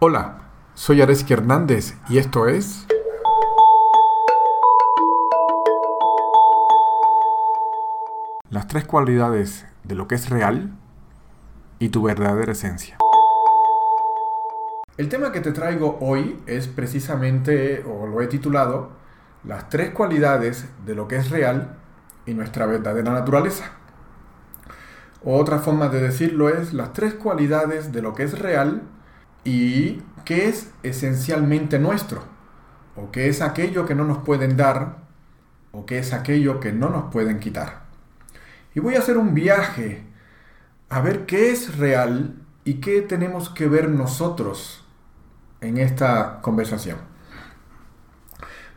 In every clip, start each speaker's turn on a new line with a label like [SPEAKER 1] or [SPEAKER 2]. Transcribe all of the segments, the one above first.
[SPEAKER 1] Hola, soy Areski Hernández y esto es... Las tres cualidades de lo que es real y tu verdadera esencia. El tema que te traigo hoy es precisamente, o lo he titulado, las tres cualidades de lo que es real y nuestra verdadera naturaleza. Otra forma de decirlo es las tres cualidades de lo que es real y qué es esencialmente nuestro, o qué es aquello que no nos pueden dar, o qué es aquello que no nos pueden quitar. Y voy a hacer un viaje a ver qué es real y qué tenemos que ver nosotros en esta conversación.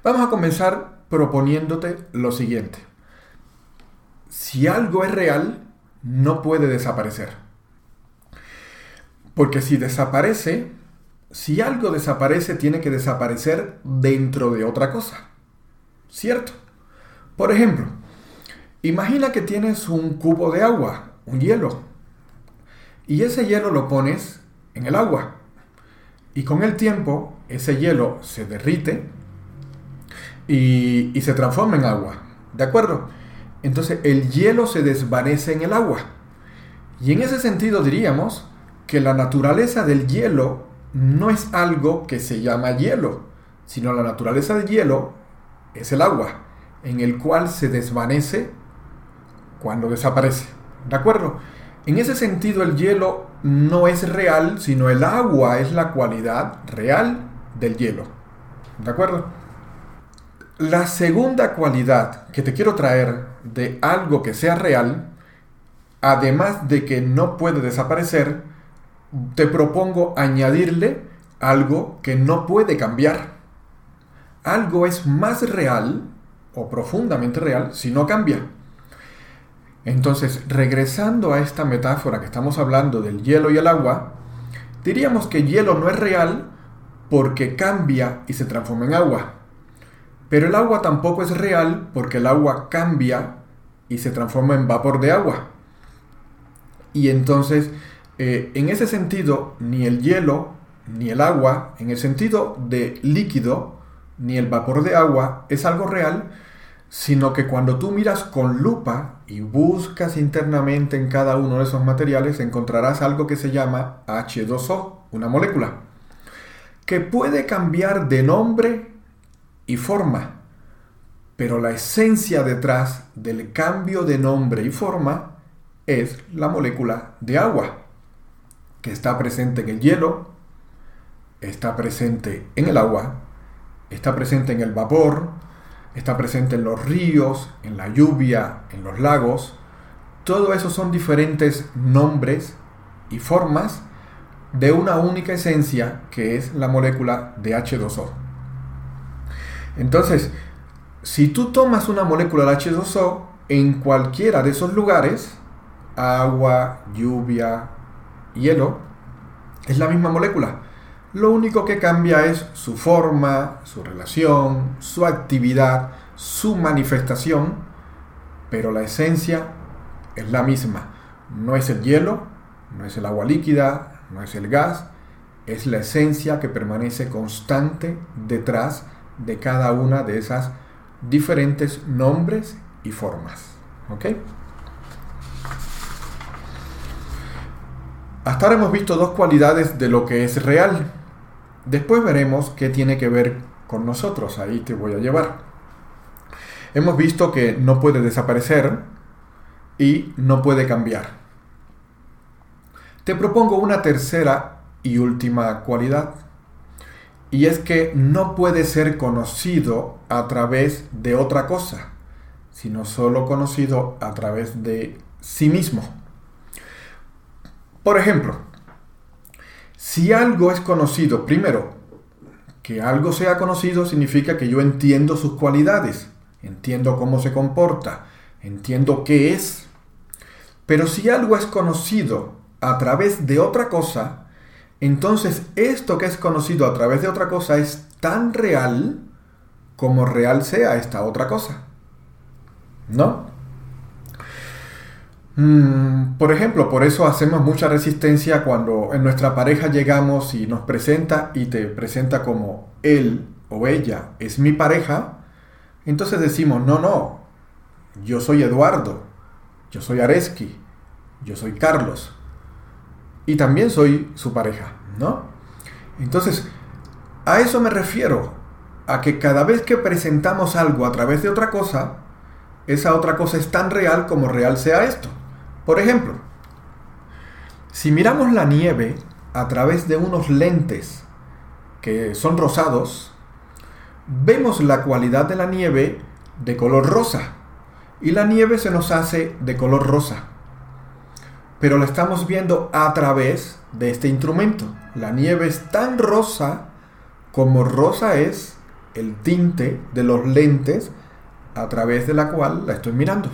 [SPEAKER 1] Vamos a comenzar proponiéndote lo siguiente. Si algo es real, no puede desaparecer. Porque si desaparece, si algo desaparece, tiene que desaparecer dentro de otra cosa. ¿Cierto? Por ejemplo, imagina que tienes un cubo de agua, un hielo, y ese hielo lo pones en el agua. Y con el tiempo, ese hielo se derrite y, se transforma en agua. ¿De acuerdo? Entonces el hielo se desvanece en el agua. Y en ese sentido diríamos que la naturaleza del hielo no es algo que se llama hielo, sino la naturaleza del hielo es el agua, en el cual se desvanece cuando desaparece. ¿De acuerdo? En ese sentido el hielo no es real, sino el agua es la cualidad real del hielo. ¿De acuerdo? La segunda cualidad que te quiero traer de algo que sea real, además de que no puede desaparecer, te propongo añadirle algo que no puede cambiar. Algo es más real o profundamente real si no cambia. Entonces, regresando a esta metáfora que estamos hablando del hielo y el agua, diríamos que hielo no es real porque cambia y se transforma en agua. Pero el agua tampoco es real porque el agua cambia y se transforma en vapor de agua. Y entonces eh, en ese sentido, ni el hielo, ni el agua, en el sentido de líquido, ni el vapor de agua es algo real, sino que cuando tú miras con lupa y buscas internamente en cada uno de esos materiales, encontrarás algo que se llama H2O, una molécula, que puede cambiar de nombre y forma, pero la esencia detrás del cambio de nombre y forma es la molécula de agua que está presente en el hielo, está presente en el agua, está presente en el vapor, está presente en los ríos, en la lluvia, en los lagos. Todo eso son diferentes nombres y formas de una única esencia que es la molécula de H2O. Entonces, si tú tomas una molécula de H2O en cualquiera de esos lugares, agua, lluvia, hielo, es la misma molécula. Lo único que cambia es su forma, su relación, su actividad, su manifestación, pero la esencia es la misma. No es el hielo, no es el agua líquida, no es el gas, es la esencia que permanece constante detrás de cada una de esas diferentes nombres y formas. ¿Ok? Hasta ahora hemos visto dos cualidades de lo que es real. Después veremos qué tiene que ver con nosotros. Ahí te voy a llevar. Hemos visto que no puede desaparecer y no puede cambiar. Te propongo una tercera y última cualidad. Y es que no puede ser conocido a través de otra cosa, sino solo conocido a través de sí mismo. Por ejemplo, si algo es conocido, primero, que algo sea conocido significa que yo entiendo sus cualidades, entiendo cómo se comporta, entiendo qué es. Pero si algo es conocido a través de otra cosa, entonces esto que es conocido a través de otra cosa es tan real como real sea esta otra cosa. ¿No? Mm, por ejemplo, por eso hacemos mucha resistencia cuando en nuestra pareja llegamos y nos presenta y te presenta como él o ella es mi pareja. Entonces decimos, no, no, yo soy Eduardo, yo soy Areski, yo soy Carlos y también soy su pareja, ¿no? Entonces, a eso me refiero, a que cada vez que presentamos algo a través de otra cosa, esa otra cosa es tan real como real sea esto. Por ejemplo, si miramos la nieve a través de unos lentes que son rosados, vemos la cualidad de la nieve de color rosa y la nieve se nos hace de color rosa. Pero la estamos viendo a través de este instrumento. La nieve es tan rosa como rosa es el tinte de los lentes a través de la cual la estoy mirando.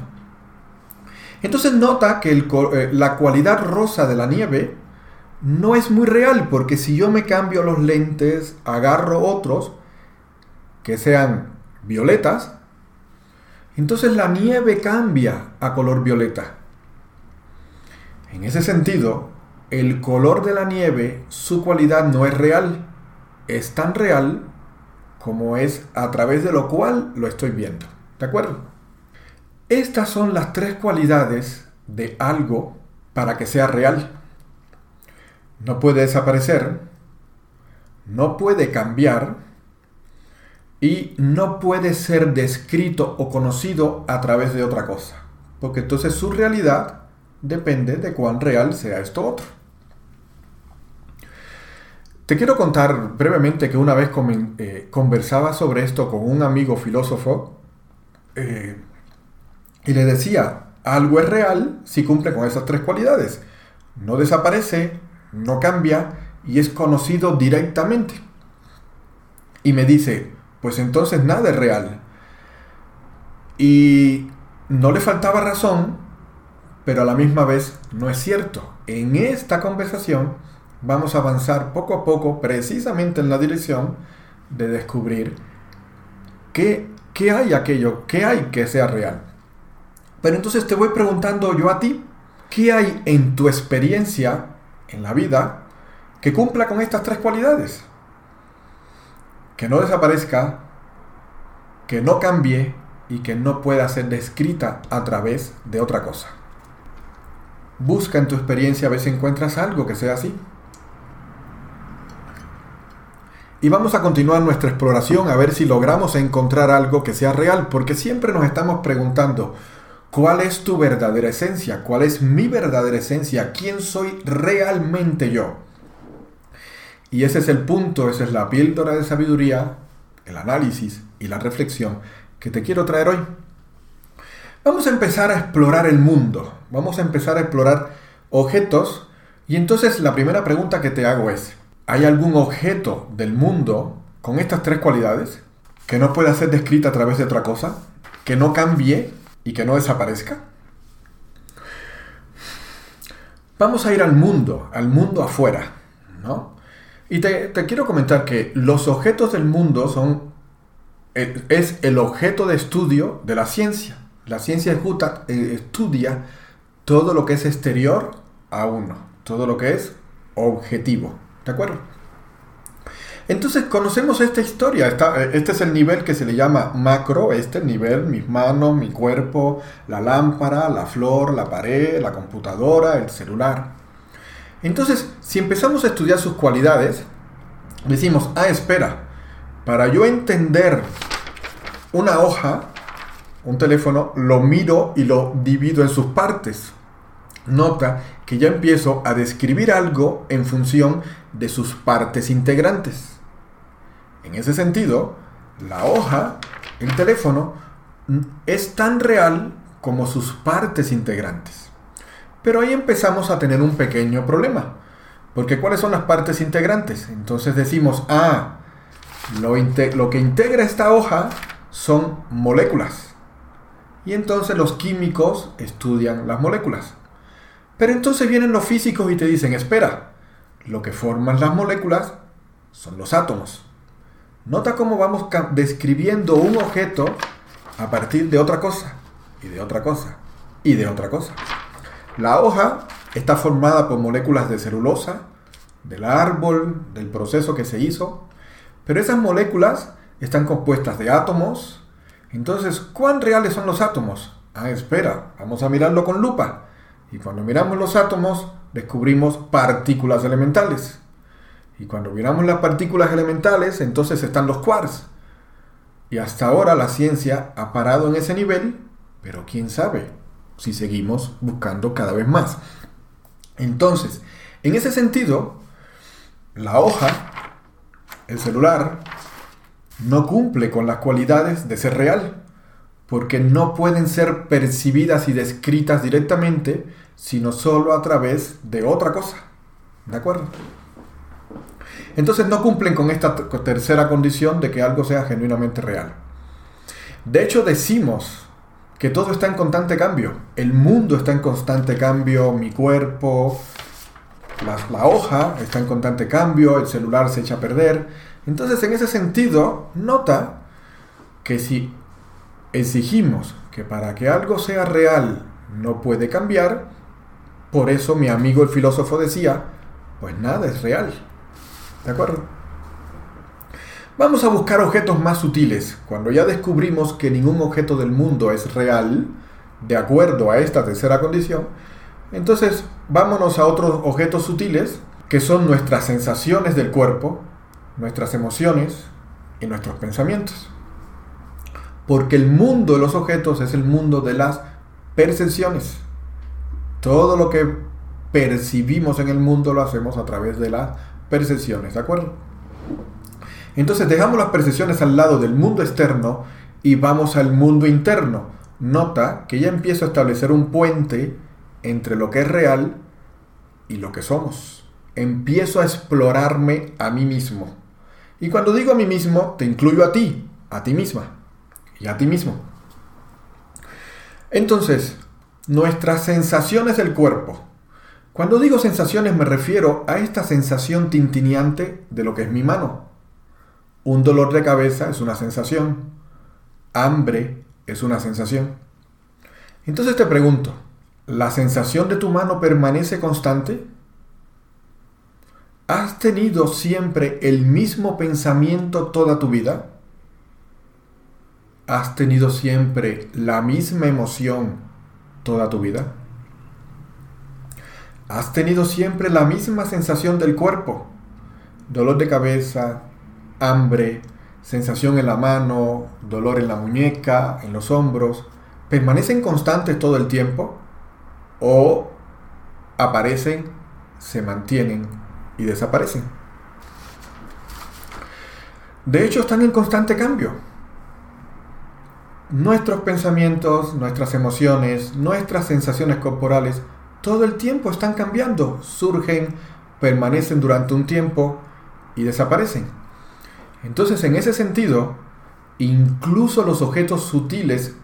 [SPEAKER 1] Entonces nota que eh, la cualidad rosa de la nieve no es muy real, porque si yo me cambio los lentes, agarro otros que sean violetas, entonces la nieve cambia a color violeta. En ese sentido, el color de la nieve, su cualidad no es real, es tan real como es a través de lo cual lo estoy viendo. ¿De acuerdo? Estas son las tres cualidades de algo para que sea real. No puede desaparecer, no puede cambiar y no puede ser descrito o conocido a través de otra cosa. Porque entonces su realidad depende de cuán real sea esto otro. Te quiero contar brevemente que una vez eh, conversaba sobre esto con un amigo filósofo eh, y le decía, algo es real si cumple con esas tres cualidades. No desaparece, no cambia y es conocido directamente. Y me dice, pues entonces nada es real. Y no le faltaba razón, pero a la misma vez no es cierto. En esta conversación vamos a avanzar poco a poco precisamente en la dirección de descubrir qué, qué hay aquello, qué hay que sea real. Pero entonces te voy preguntando yo a ti, ¿qué hay en tu experiencia en la vida que cumpla con estas tres cualidades? Que no desaparezca, que no cambie y que no pueda ser descrita a través de otra cosa. Busca en tu experiencia a ver si encuentras algo que sea así. Y vamos a continuar nuestra exploración a ver si logramos encontrar algo que sea real, porque siempre nos estamos preguntando, ¿cuál es tu verdadera esencia? ¿Cuál es mi verdadera esencia? ¿Quién soy realmente yo? Y ese es el punto, esa es la píldora de sabiduría, el análisis y la reflexión que te quiero traer hoy. Vamos a empezar a explorar el mundo, vamos a empezar a explorar objetos y entonces la primera pregunta que te hago es, ¿Hay algún objeto del mundo con estas tres cualidades que no pueda ser descrita a través de otra cosa, que no cambie y que no desaparezca? Vamos a ir al mundo, al mundo afuera, ¿no? Y te, quiero comentar que los objetos del mundo son, eh, es el objeto de estudio de la ciencia. La ciencia eh, estudia todo lo que es exterior a uno, todo lo que es objetivo. ¿De acuerdo? Entonces conocemos esta historia. este es el nivel que se le llama macro, este nivel, mis manos, mi cuerpo, la lámpara, la flor, la pared, la computadora, el celular. Entonces, si empezamos a estudiar sus cualidades, decimos, ah, espera, para yo entender una hoja, un teléfono, lo miro y lo divido en sus partes. Nota que ya empiezo a describir algo en función de sus partes integrantes. En ese sentido, la hoja, el teléfono, es tan real como sus partes integrantes. Pero ahí empezamos a tener un pequeño problema. Porque ¿cuáles son las partes integrantes? Entonces decimos, ah, lo, lo que integra esta hoja son moléculas. Y entonces los químicos estudian las moléculas. Pero entonces vienen los físicos y te dicen, espera, lo que forman las moléculas son los átomos. Nota cómo vamos describiendo un objeto a partir de otra cosa, y de otra cosa, y de otra cosa. La hoja está formada por moléculas de celulosa, del árbol, del proceso que se hizo, pero esas moléculas están compuestas de átomos. Entonces, ¿cuán reales son los átomos? Ah, espera, vamos a mirarlo con lupa. Y cuando miramos los átomos, descubrimos partículas elementales. Y cuando miramos las partículas elementales, entonces están los quarks. Y hasta ahora la ciencia ha parado en ese nivel, pero quién sabe si seguimos buscando cada vez más. Entonces, en ese sentido, la hoja, el celular, no cumple con las cualidades de ser real, porque no pueden ser percibidas y descritas directamente, sino solo a través de otra cosa. ¿De acuerdo? Entonces no cumplen con esta tercera condición de que algo sea genuinamente real. De hecho, decimos que todo está en constante cambio. El mundo está en constante cambio, mi cuerpo, la, hoja está en constante cambio, el celular se echa a perder. Entonces, en ese sentido, nota que si exigimos que para que algo sea real no puede cambiar, por eso mi amigo el filósofo decía, pues nada es real. ¿De acuerdo? Vamos a buscar objetos más sutiles. Cuando ya descubrimos que ningún objeto del mundo es real, de acuerdo a esta tercera condición, entonces vámonos a otros objetos sutiles que son nuestras sensaciones del cuerpo, nuestras emociones y nuestros pensamientos. Porque el mundo de los objetos es el mundo de las percepciones. Todo lo que percibimos en el mundo lo hacemos a través de las percepciones, ¿de acuerdo? Entonces dejamos las percepciones al lado del mundo externo y vamos al mundo interno. Nota que ya empiezo a establecer un puente entre lo que es real y lo que somos. Empiezo a explorarme a mí mismo. Y cuando digo a mí mismo, te incluyo a ti, a ti misma y a ti mismo. Entonces, nuestras sensaciones del cuerpo, cuando digo sensaciones me refiero a esta sensación tintineante de lo que es mi mano. Un dolor de cabeza es una sensación. Hambre es una sensación. Entonces te pregunto, ¿la sensación de tu mano permanece constante? ¿Has tenido siempre el mismo pensamiento toda tu vida? ¿Has tenido siempre la misma emoción toda tu vida? ¿Has tenido siempre la misma sensación del cuerpo? Dolor de cabeza, hambre, sensación en la mano, dolor en la muñeca, en los hombros, ¿permanecen constantes todo el tiempo? ¿O aparecen, se mantienen y desaparecen? De hecho, están en constante cambio. Nuestros pensamientos, nuestras emociones, nuestras sensaciones corporales todo el tiempo están cambiando, surgen, permanecen durante un tiempo y desaparecen. Entonces, en ese sentido, incluso los objetos sutiles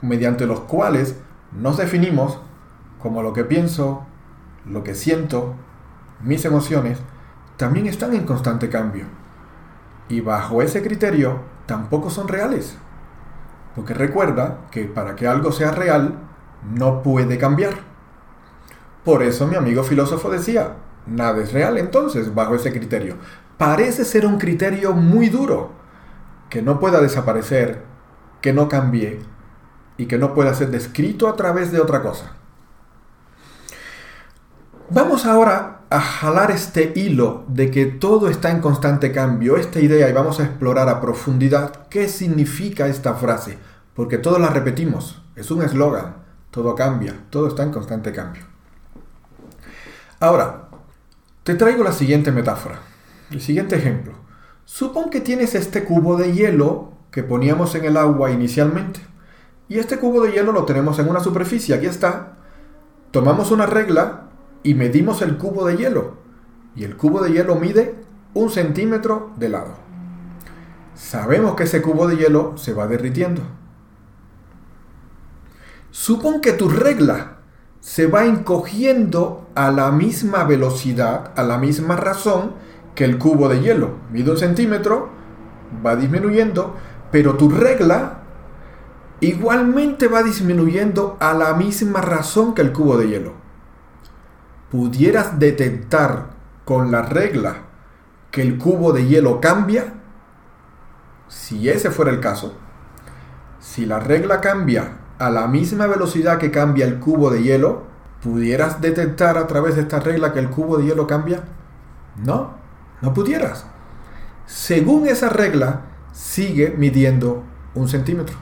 [SPEAKER 1] mediante los cuales nos definimos como lo que pienso, lo que siento, mis emociones, también están en constante cambio. Y bajo ese criterio tampoco son reales. Porque recuerda que para que algo sea real, no puede cambiar. Por eso mi amigo filósofo decía, nada es real entonces bajo ese criterio. Parece ser un criterio muy duro, que no pueda desaparecer, que no cambie y que no pueda ser descrito a través de otra cosa. Vamos ahora a jalar este hilo de que todo está en constante cambio, esta idea, y vamos a explorar a profundidad qué significa esta frase, porque todos la repetimos, es un eslogan, todo cambia, todo está en constante cambio. Ahora, te traigo la siguiente metáfora, el siguiente ejemplo. Supón que tienes este cubo de hielo que poníamos en el agua inicialmente. Y este cubo de hielo lo tenemos en una superficie, aquí está. Tomamos una regla y medimos el cubo de hielo. Y el cubo de hielo mide un centímetro de lado. Sabemos que ese cubo de hielo se va derritiendo. Supón que tu regla se va encogiendo a la misma velocidad, a la misma razón que el cubo de hielo. Mide un centímetro, va disminuyendo, pero tu regla igualmente va disminuyendo a la misma razón que el cubo de hielo. pudieras detectar con la regla que el cubo de hielo cambia, si ese fuera el caso, si la regla cambia a la misma velocidad que cambia el cubo de hielo, ¿pudieras detectar a través de esta regla que el cubo de hielo cambia? No, no pudieras. Según esa regla, sigue midiendo un centímetro.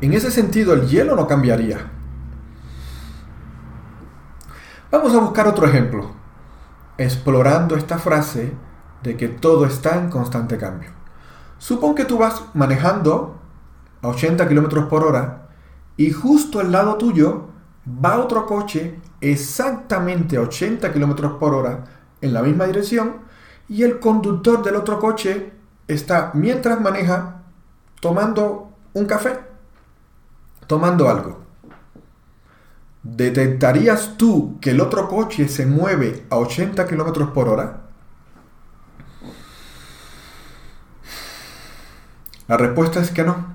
[SPEAKER 1] En ese sentido, el hielo no cambiaría. Vamos a buscar otro ejemplo, explorando esta frase de que todo está en constante cambio. Supón que tú vas manejando a 80 km por hora y justo al lado tuyo va otro coche exactamente a 80 km por hora en la misma dirección y el conductor del otro coche está mientras maneja tomando un café, tomando algo. ¿Detectarías tú que el otro coche se mueve a 80 km por hora? La respuesta es que no.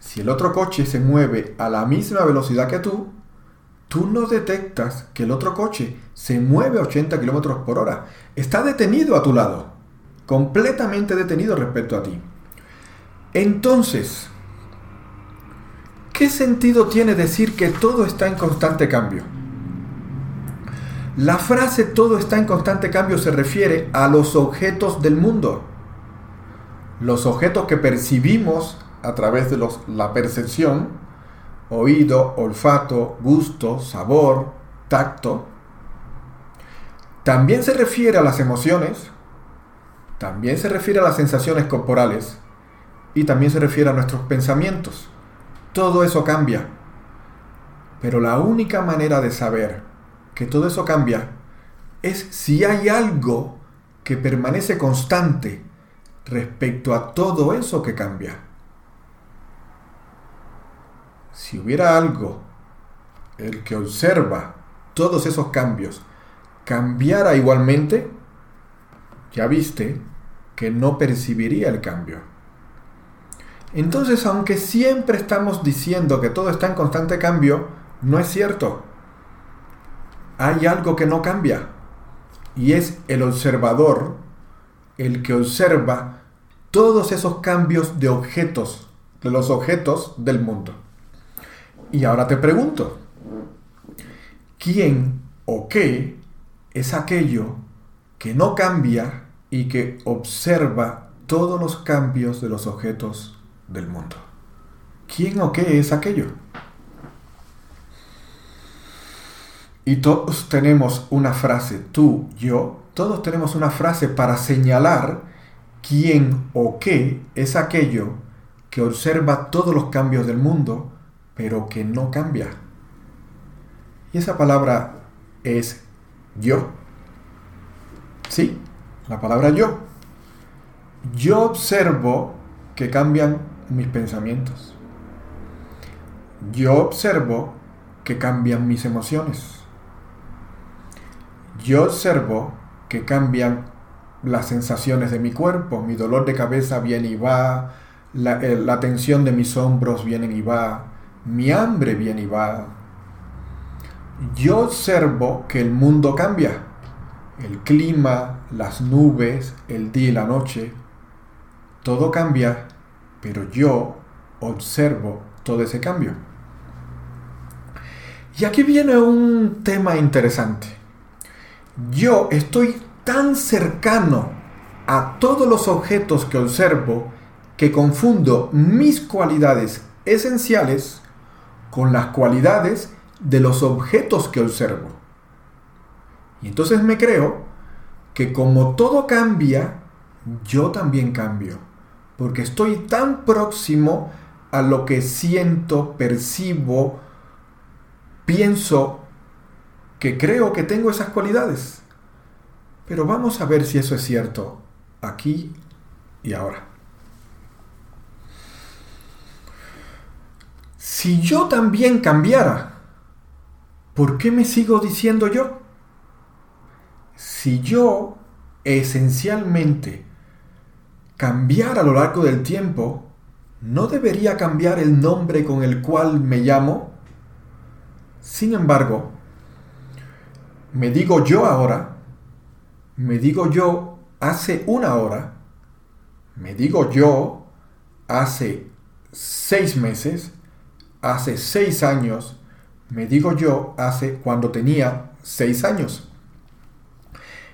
[SPEAKER 1] Si el otro coche se mueve a la misma velocidad que tú, tú no detectas que el otro coche se mueve a 80 km por hora. Está detenido a tu lado, completamente detenido respecto a ti. Entonces, ¿qué sentido tiene decir que todo está en constante cambio? La frase todo está en constante cambio se refiere a los objetos del mundo los objetos que percibimos a través de la percepción, oído, olfato, gusto, sabor, tacto, también se refiere a las emociones, también se refiere a las sensaciones corporales y también se refiere a nuestros pensamientos. Todo eso cambia. Pero la única manera de saber que todo eso cambia es si hay algo que permanece constante respecto a todo eso que cambia. Si hubiera algo, el que observa todos esos cambios, cambiara igualmente, ya viste que no percibiría el cambio. Entonces, aunque siempre estamos diciendo que todo está en constante cambio, no es cierto. Hay algo que no cambia. Y es el observador el que observa todos esos cambios de objetos, de los objetos del mundo. Y ahora te pregunto, ¿quién o qué es aquello que no cambia y que observa todos los cambios de los objetos del mundo? ¿Quién o qué es aquello? Y todos tenemos una frase, tú, yo, todos tenemos una frase para señalar quién o qué es aquello que observa todos los cambios del mundo, pero que no cambia. Y esa palabra es yo. Sí, la palabra yo. Yo observo que cambian mis pensamientos. Yo observo que cambian mis emociones. Yo observo que cambian las sensaciones de mi cuerpo, mi dolor de cabeza viene y va, eh, la, tensión de mis hombros viene y va, mi hambre viene y va. Yo observo que el mundo cambia, el clima, las nubes, el día y la noche, todo cambia, pero yo observo todo ese cambio. Y aquí viene un tema interesante yo estoy tan cercano a todos los objetos que observo que confundo mis cualidades esenciales con las cualidades de los objetos que observo. Y entonces me creo que como todo cambia, yo también cambio, porque estoy tan próximo a lo que siento, percibo, pienso que creo que tengo esas cualidades. Pero vamos a ver si eso es cierto aquí y ahora. Si yo también cambiara, ¿por qué me sigo diciendo yo? Si yo esencialmente cambiara a lo largo del tiempo, ¿no debería cambiar el nombre con el cual me llamo? Sin embargo, me digo yo ahora, me digo yo hace una hora, me digo yo hace seis meses, hace seis años, me digo yo hace cuando tenía seis años.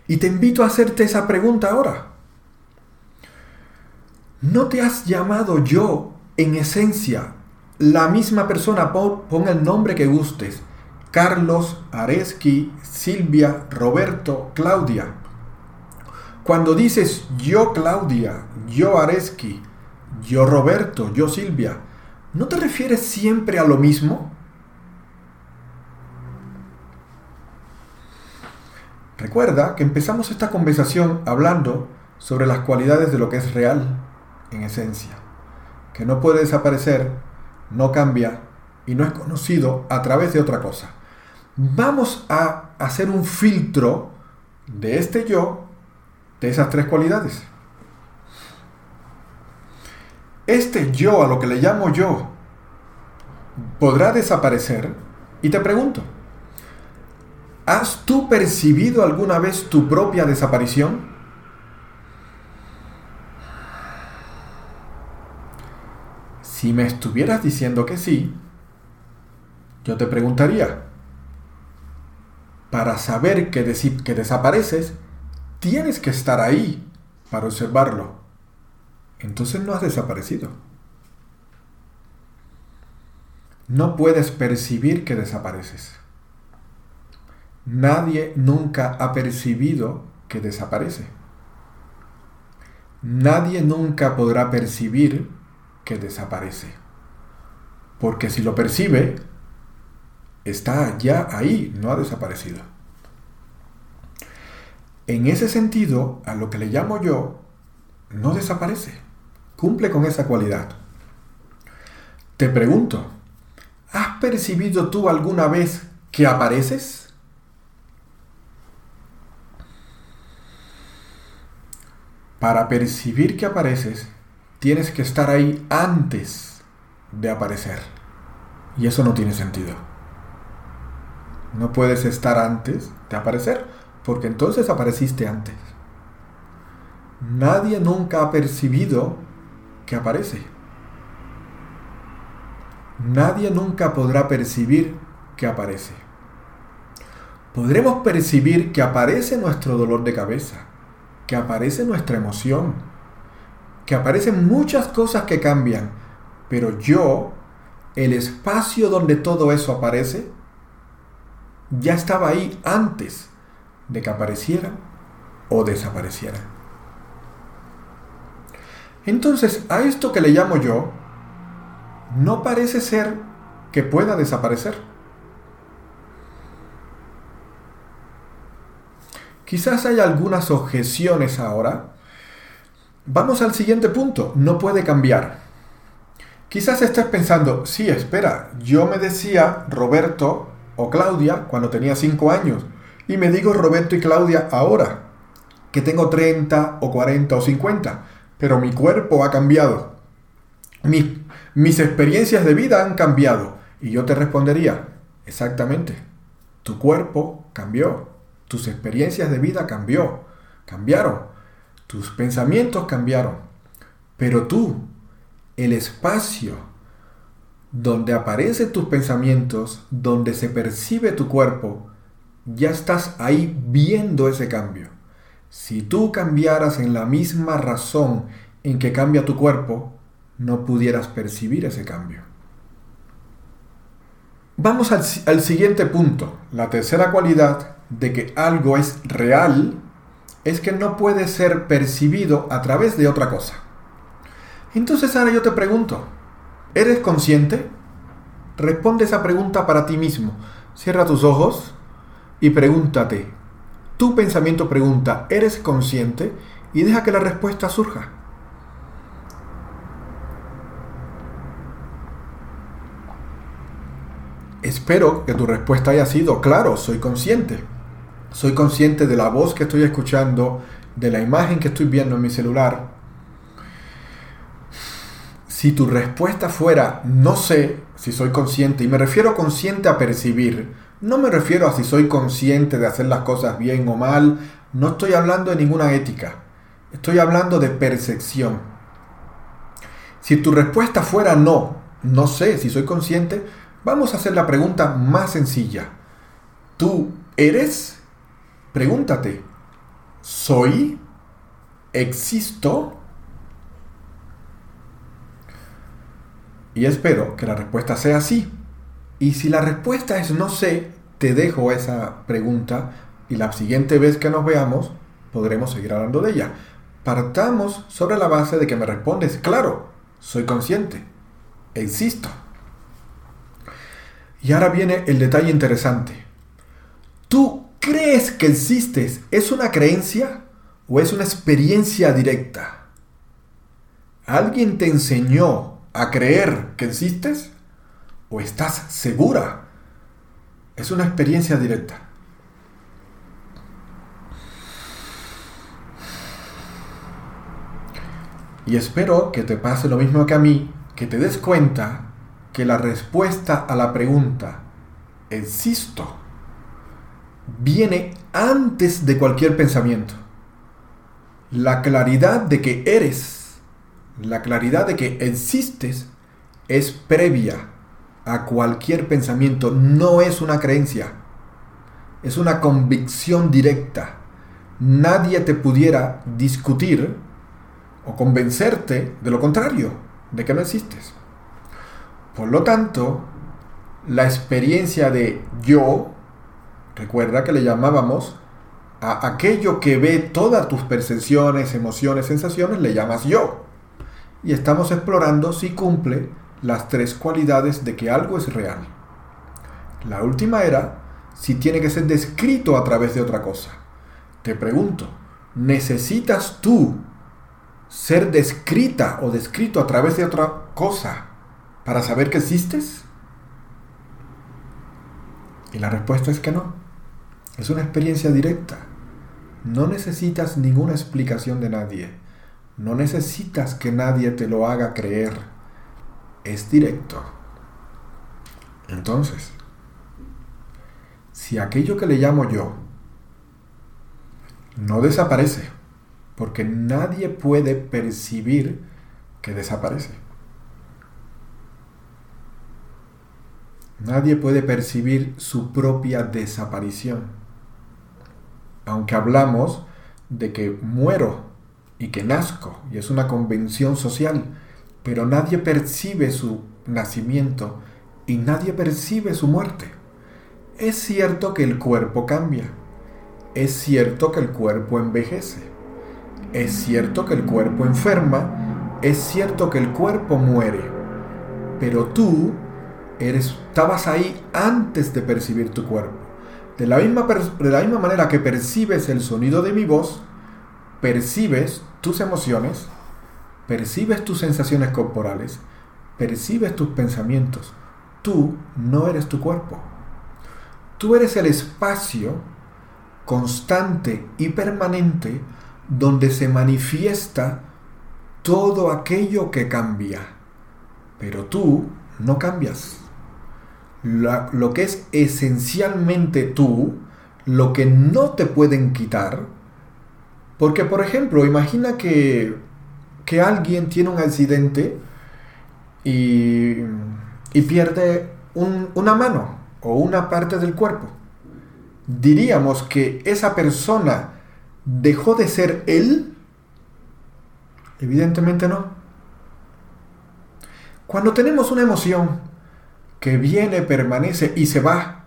[SPEAKER 1] Y te invito a hacerte esa pregunta ahora. ¿No te has llamado yo en esencia la misma persona? Pon, el nombre que gustes. Carlos, Areski, Silvia, Roberto, Claudia. Cuando dices yo Claudia, yo Areski, yo Roberto, yo Silvia, ¿no te refieres siempre a lo mismo? Recuerda que empezamos esta conversación hablando sobre las cualidades de lo que es real en esencia, que no puede desaparecer, no cambia y no es conocido a través de otra cosa. Vamos a hacer un filtro de este yo, de esas tres cualidades. Este yo, a lo que le llamo yo, podrá desaparecer. Y te pregunto, ¿has tú percibido alguna vez tu propia desaparición? Si me estuvieras diciendo que sí, yo te preguntaría, para saber que, que desapareces, tienes que estar ahí para observarlo entonces no has desaparecido. No puedes percibir que desapareces. Nadie nunca ha percibido que desaparece. Nadie nunca podrá percibir que desaparece. Porque si lo percibe, está ya ahí, no ha desaparecido. En ese sentido, a lo que le llamo yo, no desaparece cumple con esa cualidad. Te pregunto, ¿has percibido tú alguna vez que apareces? Para percibir que apareces, tienes que estar ahí antes de aparecer. Y eso no tiene sentido. No puedes estar antes de aparecer, porque entonces apareciste antes. Nadie nunca ha percibido que aparece. Nadie nunca podrá percibir que aparece. Podremos percibir que aparece nuestro dolor de cabeza, que aparece nuestra emoción, que aparecen muchas cosas que cambian, pero yo, el espacio donde todo eso aparece, ya estaba ahí antes de que apareciera o desapareciera. Entonces, a esto que le llamo yo, no parece ser que pueda desaparecer. Quizás hay algunas objeciones ahora. Vamos al siguiente punto, no puede cambiar. Quizás estés pensando, sí, espera, yo me decía Roberto o Claudia cuando tenía 5 años y me digo Roberto y Claudia ahora, que tengo 30 o 40 o 50 pero mi cuerpo ha cambiado. mis experiencias de vida han cambiado. Y yo te respondería, exactamente, tu cuerpo cambió, tus experiencias de vida cambió, cambiaron, tus pensamientos cambiaron, pero tú, el espacio donde aparecen tus pensamientos, donde se percibe tu cuerpo, ya estás ahí viendo ese cambio. Si tú cambiaras en la misma razón en que cambia tu cuerpo, no pudieras percibir ese cambio. Vamos al, siguiente punto. La tercera cualidad de que algo es real es que no puede ser percibido a través de otra cosa. Entonces ahora yo te pregunto, ¿eres consciente? Responde esa pregunta para ti mismo. Cierra tus ojos y pregúntate, tu pensamiento pregunta, ¿eres consciente? Y deja que la respuesta surja. Espero que tu respuesta haya sido, claro, soy consciente. Soy consciente de la voz que estoy escuchando, de la imagen que estoy viendo en mi celular. Si tu respuesta fuera no sé si soy consciente, y me refiero consciente a percibir, no me refiero a si soy consciente de hacer las cosas bien o mal, no estoy hablando de ninguna ética, estoy hablando de percepción. Si tu respuesta fuera no, no sé si soy consciente, vamos a hacer la pregunta más sencilla. ¿Tú eres? Pregúntate, ¿soy? ¿Existo? Y espero que la respuesta sea sí. Y si la respuesta es no sé, te dejo esa pregunta y la siguiente vez que nos veamos podremos seguir hablando de ella. Partamos sobre la base de que me respondes, claro, soy consciente, existo. Y ahora viene el detalle interesante. ¿Tú crees que existes? ¿Es una creencia o es una experiencia directa? ¿Alguien te enseñó a creer que existes o estás segura. Es una experiencia directa. Y espero que te pase lo mismo que a mí, que te des cuenta que la respuesta a la pregunta, existo, viene antes de cualquier pensamiento. La claridad de que eres la claridad de que existes es previa a cualquier pensamiento, no es una creencia, es una convicción directa. Nadie te pudiera discutir o convencerte de lo contrario, de que no existes. Por lo tanto, la experiencia de yo, recuerda que le llamábamos a aquello que ve todas tus percepciones, emociones, sensaciones, le llamas yo y estamos explorando si cumple las tres cualidades de que algo es real. La última era si tiene que ser descrito a través de otra cosa. Te pregunto, ¿necesitas tú ser descrita o descrito a través de otra cosa para saber que existes? Y la respuesta es que no. Es una experiencia directa. No necesitas ninguna explicación de nadie. No necesitas que nadie te lo haga creer. Es directo. Entonces, si aquello que le llamo yo no desaparece, porque nadie puede percibir que desaparece. Nadie puede percibir su propia desaparición. Aunque hablamos de que muero y que nazco, y es una convención social, pero nadie percibe su nacimiento y nadie percibe su muerte. Es cierto que el cuerpo cambia, es cierto que el cuerpo envejece, es cierto que el cuerpo enferma, es cierto que el cuerpo muere, pero tú eres, estabas ahí antes de percibir tu cuerpo. De la, misma, de la misma manera que percibes el sonido de mi voz, percibes tus emociones, percibes tus sensaciones corporales, percibes tus pensamientos. Tú no eres tu cuerpo. Tú eres el espacio constante y permanente donde se manifiesta todo aquello que cambia. Pero tú no cambias. lo que es esencialmente tú, lo que no te pueden quitar, porque, por ejemplo, imagina que, alguien tiene un accidente y, pierde una mano o una parte del cuerpo. Diríamos que esa persona dejó de ser él. Evidentemente no. Cuando tenemos una emoción que viene, permanece y se va,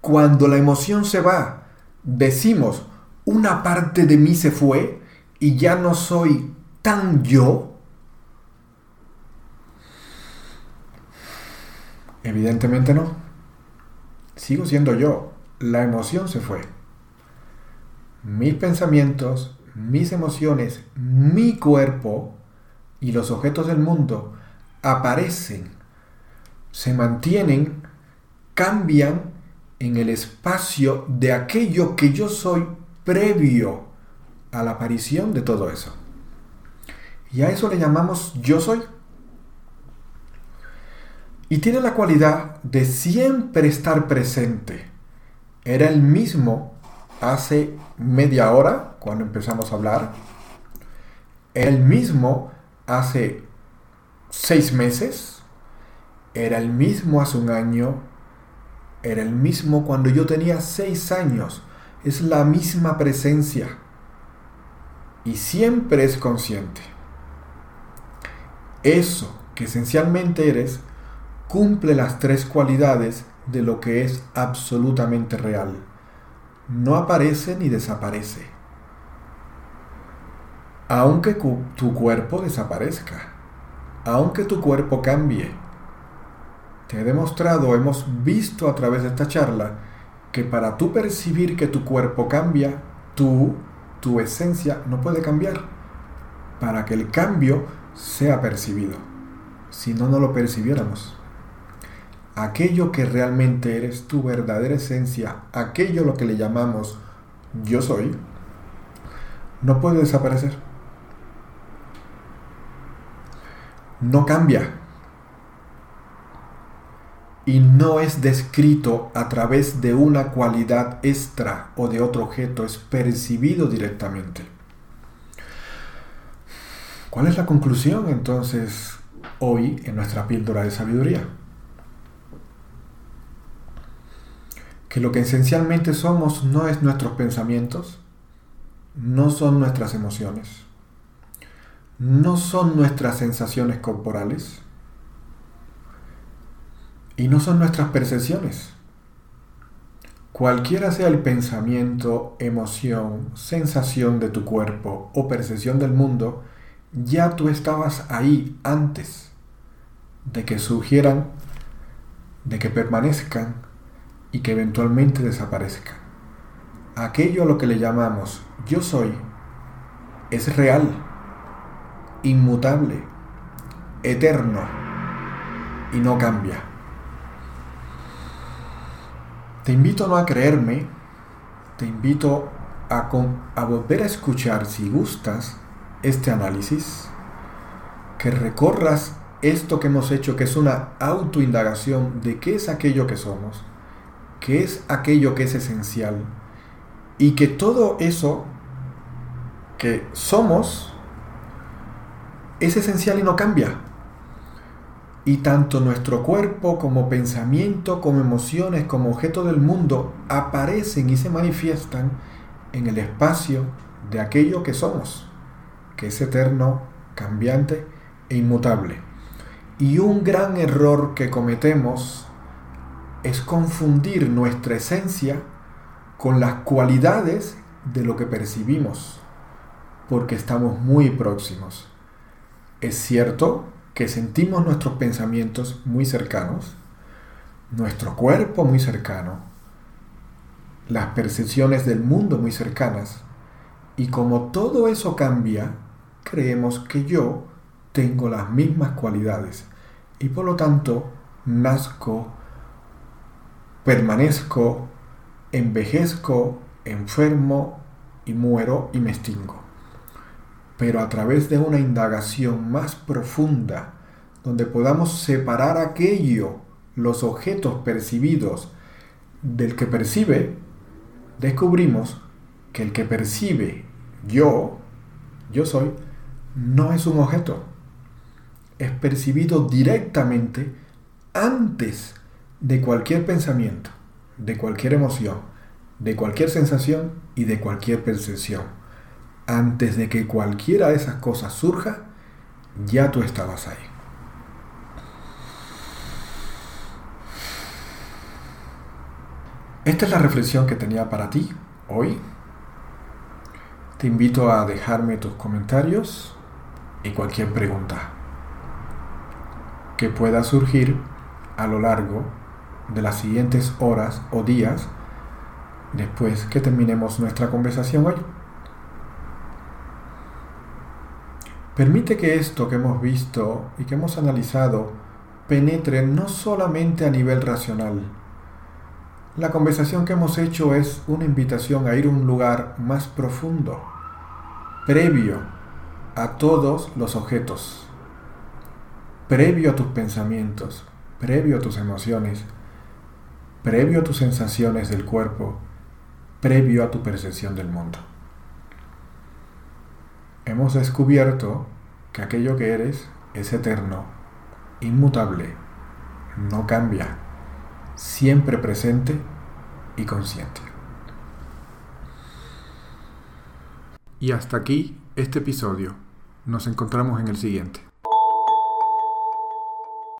[SPEAKER 1] cuando la emoción se va, decimos, una parte de mí se fue y ya no soy tan yo? Evidentemente no. Sigo siendo yo. La emoción se fue. Mis pensamientos, mis emociones, mi cuerpo y los objetos del mundo aparecen, se mantienen, cambian en el espacio de aquello que yo soy previo a la aparición de todo eso. Y a eso le llamamos yo soy. y tiene la cualidad de siempre estar presente. Era el mismo hace media hora cuando empezamos a hablar. Era el mismo hace seis meses. Era el mismo hace un año. Era el mismo cuando yo tenía seis años. Es la misma presencia. Y siempre es consciente. Eso que esencialmente eres cumple las tres cualidades de lo que es absolutamente real. No aparece ni desaparece. Aunque tu cuerpo desaparezca, aunque tu cuerpo cambie. Te he demostrado, hemos visto a través de esta charla, que para tú percibir que tu cuerpo cambia, tú, tu esencia, no puede cambiar. Para que el cambio sea percibido. Si no, no lo percibiéramos aquello que realmente eres tu verdadera esencia, aquello lo que le llamamos yo soy, no puede desaparecer. No cambia. Y no es descrito a través de una cualidad extra o de otro objeto, es percibido directamente. ¿Cuál es la conclusión entonces hoy en nuestra píldora de sabiduría? que lo que esencialmente somos no es nuestros pensamientos, no son nuestras emociones, no son nuestras sensaciones corporales y no son nuestras percepciones. Cualquiera sea el pensamiento, emoción, sensación de tu cuerpo o percepción del mundo, ya tú estabas ahí antes de que surgieran, de que permanezcan y que eventualmente desaparezca. Aquello a lo que le llamamos yo soy es real, inmutable, eterno y no cambia. Te invito no a creerme, te invito a, a volver a escuchar si gustas este análisis, que recorras esto que hemos hecho, que es una autoindagación de qué es aquello que somos que es aquello que es esencial y que todo eso que somos es esencial y no cambia. Y tanto nuestro cuerpo como pensamiento, como emociones, como objeto del mundo aparecen y se manifiestan en el espacio de aquello que somos, que es eterno, cambiante e inmutable. Y un gran error que cometemos es confundir nuestra esencia con las cualidades de lo que percibimos, porque estamos muy próximos. Es cierto que sentimos nuestros pensamientos muy cercanos, nuestro cuerpo muy cercano, las percepciones del mundo muy cercanas, y como todo eso cambia, creemos que yo tengo las mismas cualidades y por lo tanto nazco permanezco, envejezco, enfermo y muero y me extingo. Pero a través de una indagación más profunda, donde podamos separar aquello, los objetos percibidos, del que percibe, descubrimos que el que percibe yo, yo soy, no es un objeto. Es percibido directamente antes de cualquier pensamiento, de cualquier emoción, de cualquier sensación y de cualquier percepción. Antes de que cualquiera de esas cosas surja, ya tú estabas ahí. Esta es la reflexión que tenía para ti hoy. Te invito a dejarme tus comentarios y cualquier pregunta que pueda surgir a lo largo de las siguientes horas o días después que terminemos nuestra conversación hoy. Permite que esto que hemos visto y que hemos analizado penetre no solamente a nivel racional. La conversación que hemos hecho es una invitación a ir a un lugar más profundo, previo a todos los objetos, previo a tus pensamientos, previo a tus emociones, previo a tus sensaciones del cuerpo, previo a tu percepción del mundo. Hemos descubierto que aquello que eres es eterno, inmutable, no cambia, siempre presente y consciente. Y hasta aquí este episodio. Nos encontramos en el siguiente.